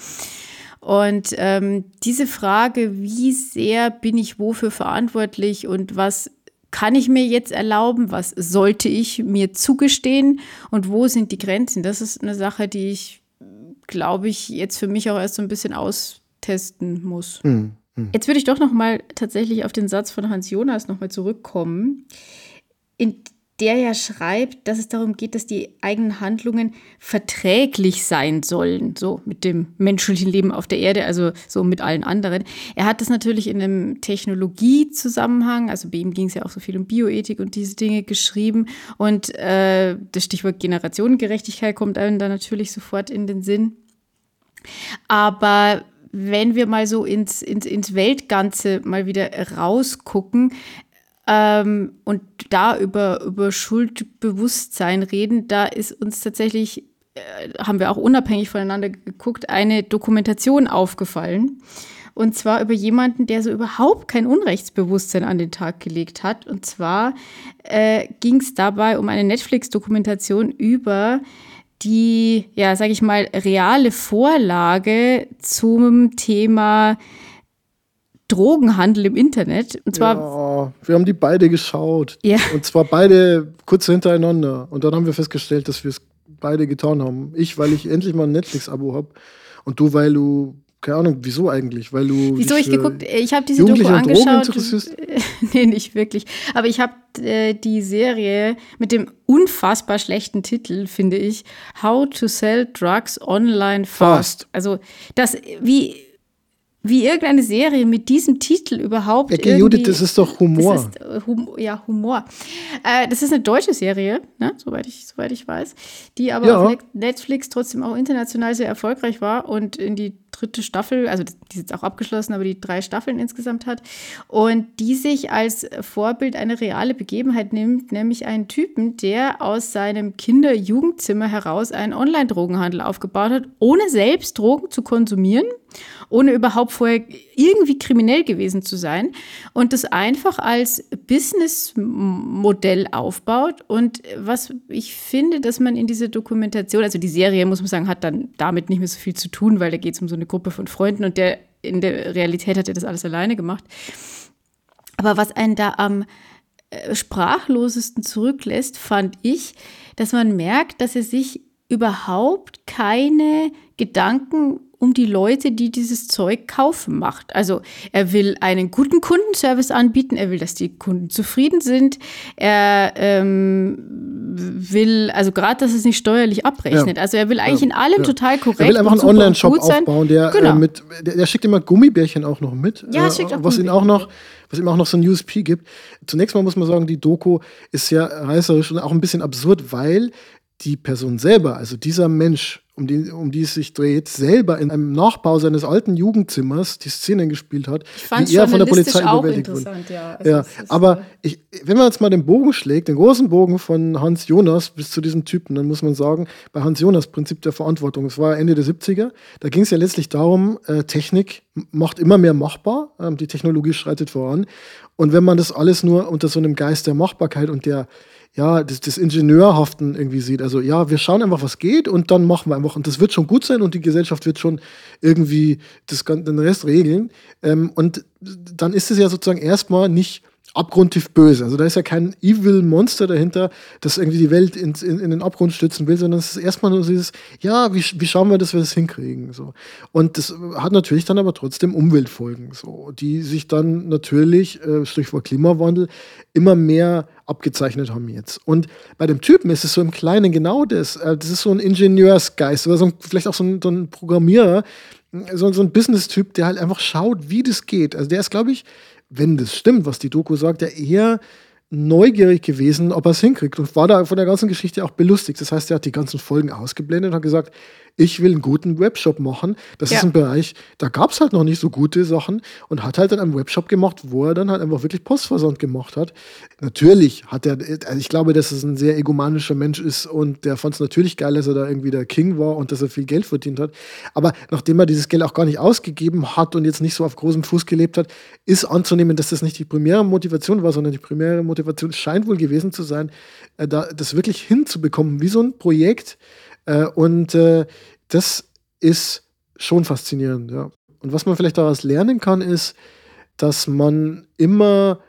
Und ähm, diese Frage, wie sehr bin ich wofür verantwortlich und was kann ich mir jetzt erlauben, was sollte ich mir zugestehen und wo sind die Grenzen, das ist eine Sache, die ich, glaube ich, jetzt für mich auch erst so ein bisschen austesten muss. Mhm. Hm. Jetzt würde ich doch noch mal tatsächlich auf den Satz von Hans Jonas noch mal zurückkommen, in der ja schreibt, dass es darum geht, dass die eigenen Handlungen verträglich sein sollen, so mit dem menschlichen Leben auf der Erde, also so mit allen anderen. Er hat das natürlich in einem Technologiezusammenhang, also bei ihm ging es ja auch so viel um Bioethik und diese Dinge geschrieben. Und äh, das Stichwort Generationengerechtigkeit kommt einem da natürlich sofort in den Sinn. Aber wenn wir mal so ins, ins, ins Weltganze mal wieder rausgucken ähm, und da über, über Schuldbewusstsein reden, da ist uns tatsächlich, äh, haben wir auch unabhängig voneinander geguckt, eine Dokumentation aufgefallen. Und zwar über jemanden, der so überhaupt kein Unrechtsbewusstsein an den Tag gelegt hat. Und zwar äh, ging es dabei um eine Netflix-Dokumentation über die, ja, sage ich mal, reale Vorlage zum Thema Drogenhandel im Internet. Und zwar. Ja, wir haben die beide geschaut. Ja. Und zwar beide kurz hintereinander. Und dann haben wir festgestellt, dass wir es beide getan haben. Ich, weil ich endlich mal ein Netflix-Abo habe. Und du, weil du keine Ahnung, wieso eigentlich? Weil du. Wieso ich geguckt? Ich habe diese Doku angeschaut. nee, nicht wirklich. Aber ich habe äh, die Serie mit dem unfassbar schlechten Titel, finde ich, How to Sell Drugs Online Fast. Fast. Also, das, wie wie irgendeine Serie mit diesem Titel überhaupt. Ja, Judith, das ist doch Humor. Ist, äh, hum, ja, Humor. Äh, das ist eine deutsche Serie, ne? soweit, ich, soweit ich weiß, die aber ja. auf Netflix trotzdem auch international sehr erfolgreich war und in die dritte Staffel, also die ist jetzt auch abgeschlossen, aber die drei Staffeln insgesamt hat. Und die sich als Vorbild eine reale Begebenheit nimmt, nämlich einen Typen, der aus seinem Kinder-Jugendzimmer heraus einen Online-Drogenhandel aufgebaut hat, ohne selbst Drogen zu konsumieren, ohne überhaupt vorher irgendwie kriminell gewesen zu sein und das einfach als Businessmodell aufbaut. Und was ich finde, dass man in dieser Dokumentation, also die Serie, muss man sagen, hat dann damit nicht mehr so viel zu tun, weil da geht es um so eine Gruppe von Freunden und der in der Realität hat er das alles alleine gemacht. Aber was einen da am äh, sprachlosesten zurücklässt, fand ich, dass man merkt, dass er sich überhaupt keine Gedanken um die Leute, die dieses Zeug kaufen, macht. Also er will einen guten Kundenservice anbieten, er will, dass die Kunden zufrieden sind, er ähm, will, also gerade, dass es nicht steuerlich abrechnet. Ja. Also er will eigentlich ja. in allem ja. total korrekt. Er will einfach einen Online-Shop aufbauen, der, äh, genau. äh, mit, der, der, schickt immer Gummibärchen auch noch mit. Ja, äh, schickt auch was ihn auch noch was ihm auch noch so ein USP gibt. Zunächst mal muss man sagen, die Doku ist sehr reißerisch und auch ein bisschen absurd, weil die Person selber, also dieser Mensch, um die, um die es sich dreht, selber in einem Nachbau seines alten Jugendzimmers die Szenen gespielt hat, die er von der Polizei überwältigt wurde. Ja, also ja aber ich, wenn man jetzt mal den Bogen schlägt, den großen Bogen von Hans Jonas bis zu diesem Typen, dann muss man sagen, bei Hans Jonas Prinzip der Verantwortung, es war Ende der 70er, da ging es ja letztlich darum, äh, Technik macht immer mehr machbar, äh, die Technologie schreitet voran. Und wenn man das alles nur unter so einem Geist der Machbarkeit und der ja, das, das Ingenieurhaften irgendwie sieht. Also ja, wir schauen einfach, was geht und dann machen wir einfach. Und das wird schon gut sein und die Gesellschaft wird schon irgendwie das, den Rest regeln. Ähm, und dann ist es ja sozusagen erstmal nicht abgrundtief böse. Also da ist ja kein Evil Monster dahinter, das irgendwie die Welt in, in, in den Abgrund stützen will, sondern es ist erstmal nur dieses, ja, wie, wie schauen wir, dass wir das hinkriegen. So. Und das hat natürlich dann aber trotzdem Umweltfolgen, so, die sich dann natürlich, äh, Stichwort Klimawandel, immer mehr abgezeichnet haben jetzt. Und bei dem Typen ist es so im Kleinen genau das. Äh, das ist so ein Ingenieursgeist oder so ein, vielleicht auch so ein, so ein Programmierer, so, so ein Business-Typ, der halt einfach schaut, wie das geht. Also der ist, glaube ich, wenn das stimmt, was die Doku sagt, ja eher neugierig gewesen, ob er es hinkriegt und war da von der ganzen Geschichte auch belustigt. Das heißt, er hat die ganzen Folgen ausgeblendet und hat gesagt, ich will einen guten Webshop machen. Das ja. ist ein Bereich, da gab es halt noch nicht so gute Sachen und hat halt dann einen Webshop gemacht, wo er dann halt einfach wirklich Postversand gemacht hat. Natürlich hat er, also ich glaube, dass es ein sehr egomanischer Mensch ist und der fand es natürlich geil, dass er da irgendwie der King war und dass er viel Geld verdient hat. Aber nachdem er dieses Geld auch gar nicht ausgegeben hat und jetzt nicht so auf großem Fuß gelebt hat, ist anzunehmen, dass das nicht die primäre Motivation war, sondern die primäre Motivation scheint wohl gewesen zu sein, äh, da, das wirklich hinzubekommen, wie so ein Projekt, äh, und äh, das ist schon faszinierend, ja. Und was man vielleicht daraus lernen kann, ist, dass man immer,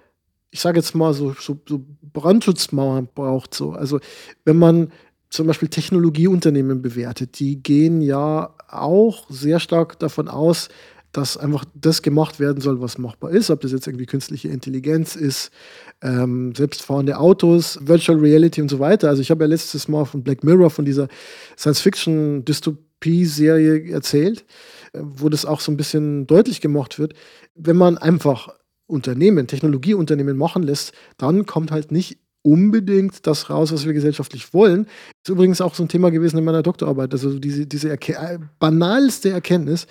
ich sage jetzt mal, so, so, so Brandschutzmauern braucht. So. Also wenn man zum Beispiel Technologieunternehmen bewertet, die gehen ja auch sehr stark davon aus, dass einfach das gemacht werden soll, was machbar ist, ob das jetzt irgendwie künstliche Intelligenz ist, ähm, selbstfahrende Autos, Virtual Reality und so weiter. Also ich habe ja letztes Mal von Black Mirror, von dieser Science-Fiction-Dystopie-Serie erzählt, äh, wo das auch so ein bisschen deutlich gemacht wird. Wenn man einfach Unternehmen, Technologieunternehmen machen lässt, dann kommt halt nicht unbedingt das raus, was wir gesellschaftlich wollen. Ist übrigens auch so ein Thema gewesen in meiner Doktorarbeit. Also diese, diese Erke äh, banalste Erkenntnis,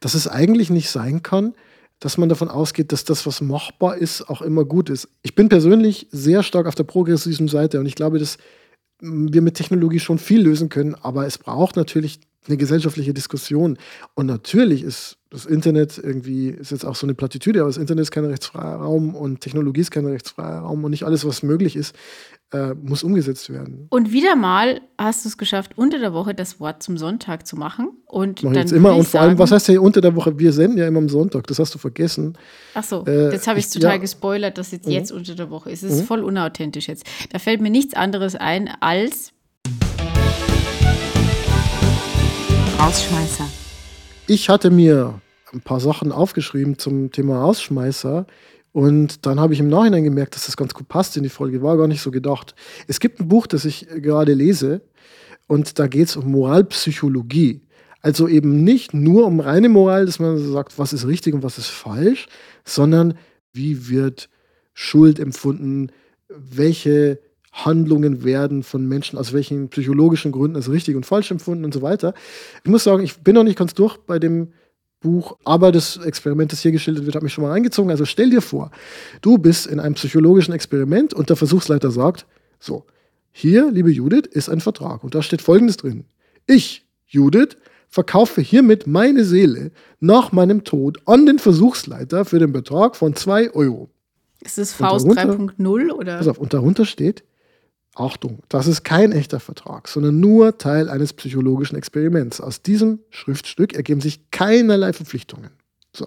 dass es eigentlich nicht sein kann, dass man davon ausgeht, dass das, was machbar ist, auch immer gut ist. Ich bin persönlich sehr stark auf der progressiven Seite und ich glaube, dass wir mit Technologie schon viel lösen können, aber es braucht natürlich eine gesellschaftliche Diskussion. Und natürlich ist das Internet irgendwie, ist jetzt auch so eine Plattitüde, aber das Internet ist kein rechtsfreier Raum und Technologie ist kein rechtsfreier Raum und nicht alles, was möglich ist, äh, muss umgesetzt werden. Und wieder mal hast du es geschafft, unter der Woche das Wort zum Sonntag zu machen. Und Mach dann jetzt immer. Und vor allem, was heißt ja unter der Woche? Wir senden ja immer am Sonntag. Das hast du vergessen. Ach so, äh, jetzt habe ich total ja. gespoilert, dass jetzt, mhm. jetzt unter der Woche ist. Es ist mhm. voll unauthentisch jetzt. Da fällt mir nichts anderes ein als Rausschmeißer. Ich hatte mir ein paar Sachen aufgeschrieben zum Thema Rausschmeißer. Und dann habe ich im Nachhinein gemerkt, dass das ganz gut passt in die Folge. War gar nicht so gedacht. Es gibt ein Buch, das ich gerade lese. Und da geht es um Moralpsychologie. Also eben nicht nur um reine Moral, dass man sagt, was ist richtig und was ist falsch, sondern wie wird Schuld empfunden, welche Handlungen werden von Menschen aus welchen psychologischen Gründen als richtig und falsch empfunden und so weiter. Ich muss sagen, ich bin noch nicht ganz durch bei dem Buch, aber das Experiment, das hier geschildert wird, hat mich schon mal reingezogen. Also stell dir vor, du bist in einem psychologischen Experiment und der Versuchsleiter sagt, so, hier, liebe Judith, ist ein Vertrag und da steht Folgendes drin. Ich, Judith, verkaufe hiermit meine Seele nach meinem Tod an den Versuchsleiter für den Betrag von 2 Euro. Ist es Faust 3.0 oder? Pass auf, und darunter steht, Achtung, das ist kein echter Vertrag, sondern nur Teil eines psychologischen Experiments. Aus diesem Schriftstück ergeben sich keinerlei Verpflichtungen. So.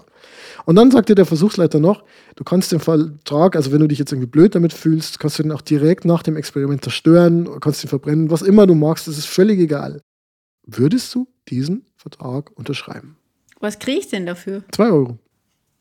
Und dann sagte der Versuchsleiter noch, du kannst den Vertrag, also wenn du dich jetzt irgendwie blöd damit fühlst, kannst du den auch direkt nach dem Experiment zerstören, kannst ihn verbrennen, was immer du magst, das ist völlig egal. Würdest du diesen Vertrag unterschreiben? Was kriege ich denn dafür? Zwei Euro.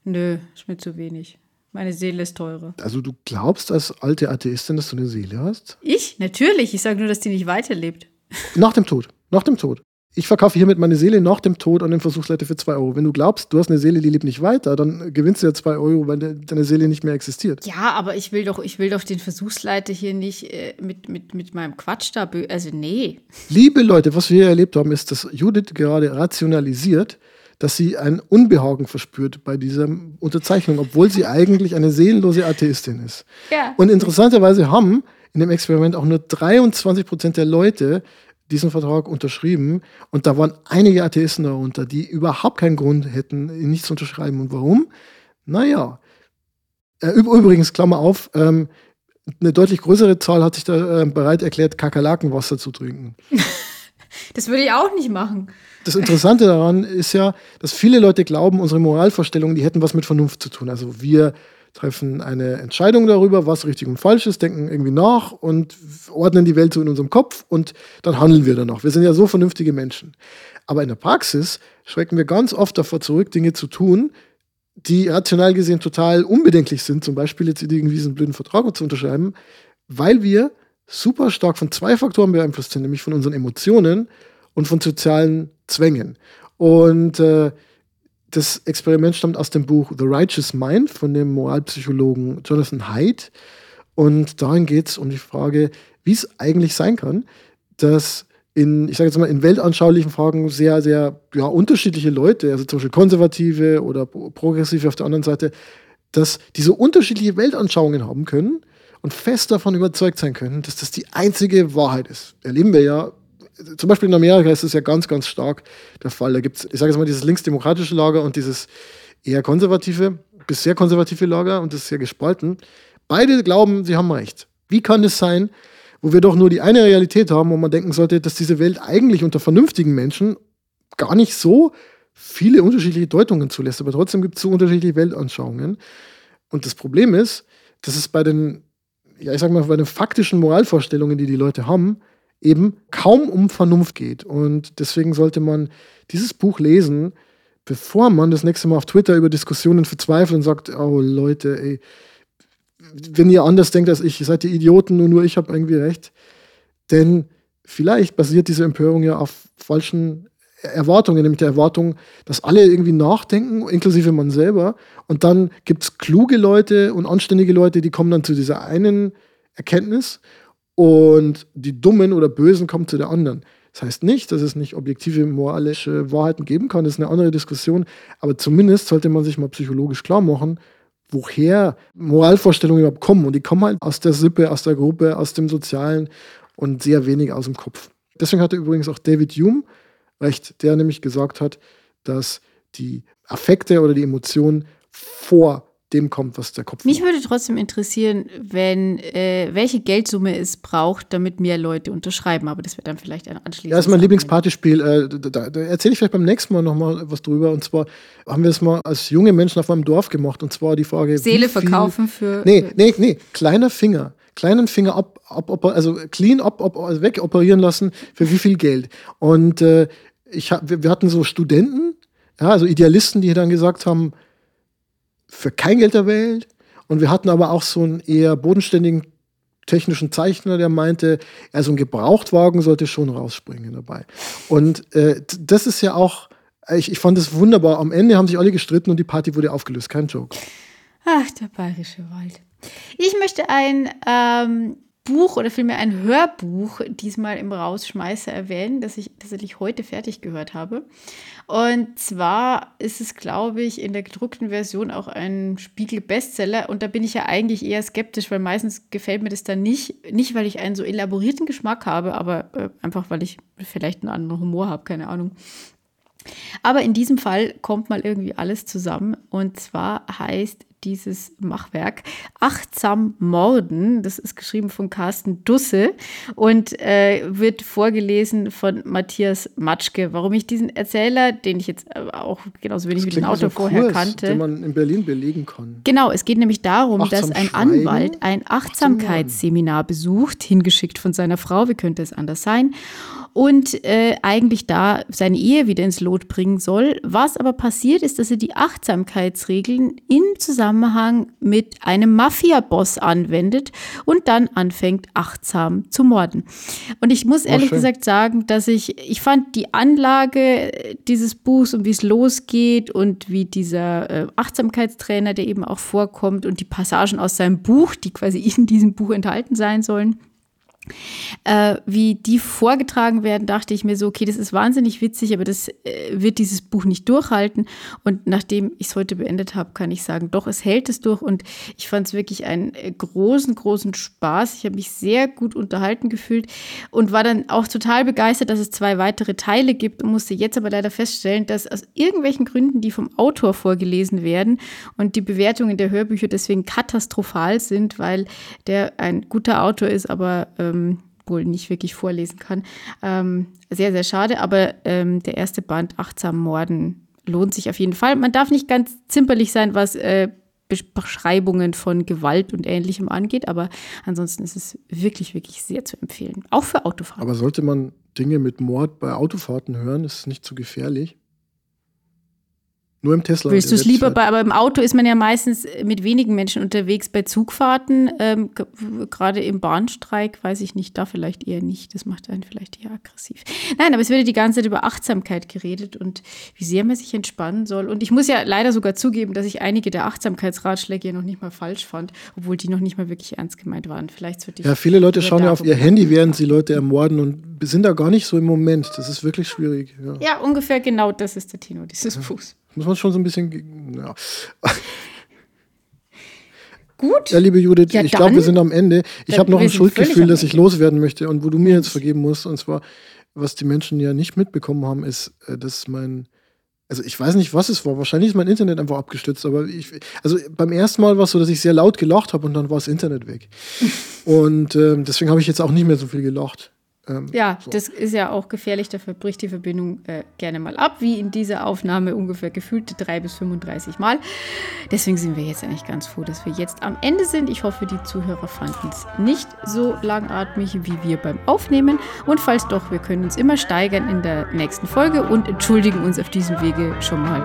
Nö, ist mir zu wenig. Meine Seele ist teurer. Also du glaubst als alte Atheistin, dass du eine Seele hast? Ich? Natürlich. Ich sage nur, dass die nicht weiterlebt. Nach dem Tod. Nach dem Tod. Ich verkaufe hiermit meine Seele nach dem Tod an den Versuchsleiter für 2 Euro. Wenn du glaubst, du hast eine Seele, die lebt nicht weiter, dann gewinnst du ja 2 Euro, weil deine Seele nicht mehr existiert. Ja, aber ich will doch, ich will doch den Versuchsleiter hier nicht äh, mit, mit, mit meinem Quatsch da. Also, nee. Liebe Leute, was wir hier erlebt haben, ist, dass Judith gerade rationalisiert, dass sie ein Unbehagen verspürt bei dieser Unterzeichnung, obwohl sie eigentlich eine seelenlose Atheistin ist. Ja. Und interessanterweise haben in dem Experiment auch nur 23 Prozent der Leute diesen Vertrag unterschrieben. Und da waren einige Atheisten darunter, die überhaupt keinen Grund hätten, ihn nicht zu unterschreiben. Und warum? Naja, äh, übrigens, Klammer auf, ähm, eine deutlich größere Zahl hat sich da äh, bereit erklärt, Kakerlakenwasser zu trinken. das würde ich auch nicht machen das Interessante daran ist ja, dass viele Leute glauben, unsere Moralvorstellungen, die hätten was mit Vernunft zu tun. Also wir treffen eine Entscheidung darüber, was richtig und falsch ist, denken irgendwie nach und ordnen die Welt so in unserem Kopf und dann handeln wir danach. Wir sind ja so vernünftige Menschen. Aber in der Praxis schrecken wir ganz oft davor zurück, Dinge zu tun, die rational gesehen total unbedenklich sind, zum Beispiel jetzt irgendwie diesen blöden Vertrag zu unterschreiben, weil wir super stark von zwei Faktoren beeinflusst sind, nämlich von unseren Emotionen und von sozialen Zwängen. Und äh, das Experiment stammt aus dem Buch The Righteous Mind von dem Moralpsychologen Jonathan Haidt. Und darin geht es um die Frage, wie es eigentlich sein kann, dass in, ich sage jetzt mal, in weltanschaulichen Fragen sehr, sehr ja, unterschiedliche Leute, also zum Beispiel Konservative oder Progressive auf der anderen Seite, dass die so unterschiedliche Weltanschauungen haben können und fest davon überzeugt sein können, dass das die einzige Wahrheit ist. Erleben wir ja, zum Beispiel in Amerika ist es ja ganz, ganz stark der Fall. Da gibt es, ich sage jetzt mal, dieses linksdemokratische Lager und dieses eher konservative, bis sehr konservative Lager und das ist sehr gespalten. Beide glauben, sie haben recht. Wie kann es sein, wo wir doch nur die eine Realität haben, wo man denken sollte, dass diese Welt eigentlich unter vernünftigen Menschen gar nicht so viele unterschiedliche Deutungen zulässt, aber trotzdem gibt es so unterschiedliche Weltanschauungen. Und das Problem ist, dass es bei den, ja, ich sag mal, bei den faktischen Moralvorstellungen, die die Leute haben, eben kaum um Vernunft geht. Und deswegen sollte man dieses Buch lesen, bevor man das nächste Mal auf Twitter über Diskussionen verzweifelt und sagt, oh Leute, ey, wenn ihr anders denkt als ich, seid ihr Idioten und nur ich habe irgendwie recht. Denn vielleicht basiert diese Empörung ja auf falschen Erwartungen, nämlich der Erwartung, dass alle irgendwie nachdenken, inklusive man selber. Und dann gibt es kluge Leute und anständige Leute, die kommen dann zu dieser einen Erkenntnis und die Dummen oder Bösen kommen zu der anderen. Das heißt nicht, dass es nicht objektive moralische Wahrheiten geben kann, das ist eine andere Diskussion, aber zumindest sollte man sich mal psychologisch klar machen, woher Moralvorstellungen überhaupt kommen. Und die kommen halt aus der Sippe, aus der Gruppe, aus dem Sozialen und sehr wenig aus dem Kopf. Deswegen hatte übrigens auch David Hume recht, der nämlich gesagt hat, dass die Affekte oder die Emotionen vor dem kommt, was der Kopf Mich macht. würde trotzdem interessieren, wenn äh, welche Geldsumme es braucht, damit mehr Leute unterschreiben, aber das wird dann vielleicht ein anschließendes. Ja, das ist mein Lieblingspartyspiel. Äh, da, da erzähle ich vielleicht beim nächsten Mal nochmal was drüber. Und zwar haben wir es mal als junge Menschen auf meinem Dorf gemacht. Und zwar die Frage. Seele verkaufen für. Nee, nee, nee. Kleiner Finger. Kleinen Finger ab, ab, also clean ab, ab also wegoperieren lassen für wie viel Geld. Und äh, ich, wir, wir hatten so Studenten, ja, also Idealisten, die dann gesagt haben, für kein Geld der Welt. Und wir hatten aber auch so einen eher bodenständigen technischen Zeichner, der meinte, ja, so ein Gebrauchtwagen sollte schon rausspringen dabei. Und äh, das ist ja auch, ich, ich fand es wunderbar. Am Ende haben sich alle gestritten und die Party wurde aufgelöst. Kein Joke. Ach, der bayerische Wald. Ich möchte ein ähm, Buch oder vielmehr ein Hörbuch diesmal im Rausschmeißer erwähnen, das ich tatsächlich heute fertig gehört habe. Und zwar ist es, glaube ich, in der gedruckten Version auch ein Spiegel-Bestseller. Und da bin ich ja eigentlich eher skeptisch, weil meistens gefällt mir das dann nicht. Nicht, weil ich einen so elaborierten Geschmack habe, aber äh, einfach, weil ich vielleicht einen anderen Humor habe, keine Ahnung. Aber in diesem Fall kommt mal irgendwie alles zusammen. Und zwar heißt dieses Machwerk. Achtsam Morden, das ist geschrieben von Carsten Dusse und äh, wird vorgelesen von Matthias Matschke. Warum ich diesen Erzähler, den ich jetzt äh, auch genauso wenig wie den Autor so vorher Kurs, kannte. Den man in Berlin belegen kann. Genau, es geht nämlich darum, Achtsam dass ein Schreiben? Anwalt ein Achtsamkeitsseminar besucht, hingeschickt von seiner Frau, wie könnte es anders sein? Und äh, eigentlich da seine Ehe wieder ins Lot bringen soll. Was aber passiert ist, dass er die Achtsamkeitsregeln im Zusammenhang mit einem Mafia-Boss anwendet und dann anfängt, achtsam zu morden. Und ich muss ehrlich gesagt sagen, dass ich, ich fand die Anlage dieses Buchs und wie es losgeht und wie dieser äh, Achtsamkeitstrainer, der eben auch vorkommt und die Passagen aus seinem Buch, die quasi in diesem Buch enthalten sein sollen, äh, wie die vorgetragen werden, dachte ich mir so, okay, das ist wahnsinnig witzig, aber das äh, wird dieses Buch nicht durchhalten. Und nachdem ich es heute beendet habe, kann ich sagen, doch, es hält es durch. Und ich fand es wirklich einen äh, großen, großen Spaß. Ich habe mich sehr gut unterhalten gefühlt und war dann auch total begeistert, dass es zwei weitere Teile gibt und musste jetzt aber leider feststellen, dass aus irgendwelchen Gründen, die vom Autor vorgelesen werden und die Bewertungen der Hörbücher deswegen katastrophal sind, weil der ein guter Autor ist, aber ähm, ähm, wohl nicht wirklich vorlesen kann. Ähm, sehr, sehr schade, aber ähm, der erste Band, Achtsam Morden, lohnt sich auf jeden Fall. Man darf nicht ganz zimperlich sein, was äh, Beschreibungen von Gewalt und Ähnlichem angeht, aber ansonsten ist es wirklich, wirklich sehr zu empfehlen. Auch für Autofahrten. Aber sollte man Dinge mit Mord bei Autofahrten hören, ist es nicht zu gefährlich? Nur im Tesla. Willst du es lieber bei, aber im Auto ist man ja meistens mit wenigen Menschen unterwegs. Bei Zugfahrten, ähm, gerade im Bahnstreik, weiß ich nicht, da vielleicht eher nicht. Das macht einen vielleicht eher aggressiv. Nein, aber es wird die ganze Zeit über Achtsamkeit geredet und wie sehr man sich entspannen soll. Und ich muss ja leider sogar zugeben, dass ich einige der Achtsamkeitsratschläge ja noch nicht mal falsch fand, obwohl die noch nicht mal wirklich ernst gemeint waren. Vielleicht ich Ja, viele Leute schauen ja auf ihr Handy, während sie Leute ermorden und sind da gar nicht so im Moment. Das ist wirklich schwierig. Ja, ja ungefähr genau das ist der Tino, dieses ja. Muss man schon so ein bisschen. Ja. Gut. Ja, liebe Judith, ja, ich glaube, wir sind am Ende. Ich habe noch ein Schuldgefühl, das ich loswerden möchte und wo du mir jetzt vergeben musst. Und zwar, was die Menschen ja nicht mitbekommen haben, ist, äh, dass mein. Also ich weiß nicht, was es war. Wahrscheinlich ist mein Internet einfach abgestürzt. Aber ich, also beim ersten Mal war es so, dass ich sehr laut gelacht habe und dann war das Internet weg. und äh, deswegen habe ich jetzt auch nicht mehr so viel gelacht. Ähm, ja, so. das ist ja auch gefährlich, da bricht die Verbindung äh, gerne mal ab, wie in dieser Aufnahme ungefähr gefühlte drei bis 35 Mal. Deswegen sind wir jetzt eigentlich ganz froh, dass wir jetzt am Ende sind. Ich hoffe, die Zuhörer fanden es nicht so langatmig wie wir beim Aufnehmen. Und falls doch, wir können uns immer steigern in der nächsten Folge und entschuldigen uns auf diesem Wege schon mal.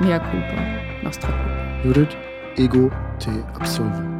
Mea culpa. Nostra culpa. Judith, Ego, Te, Absolve.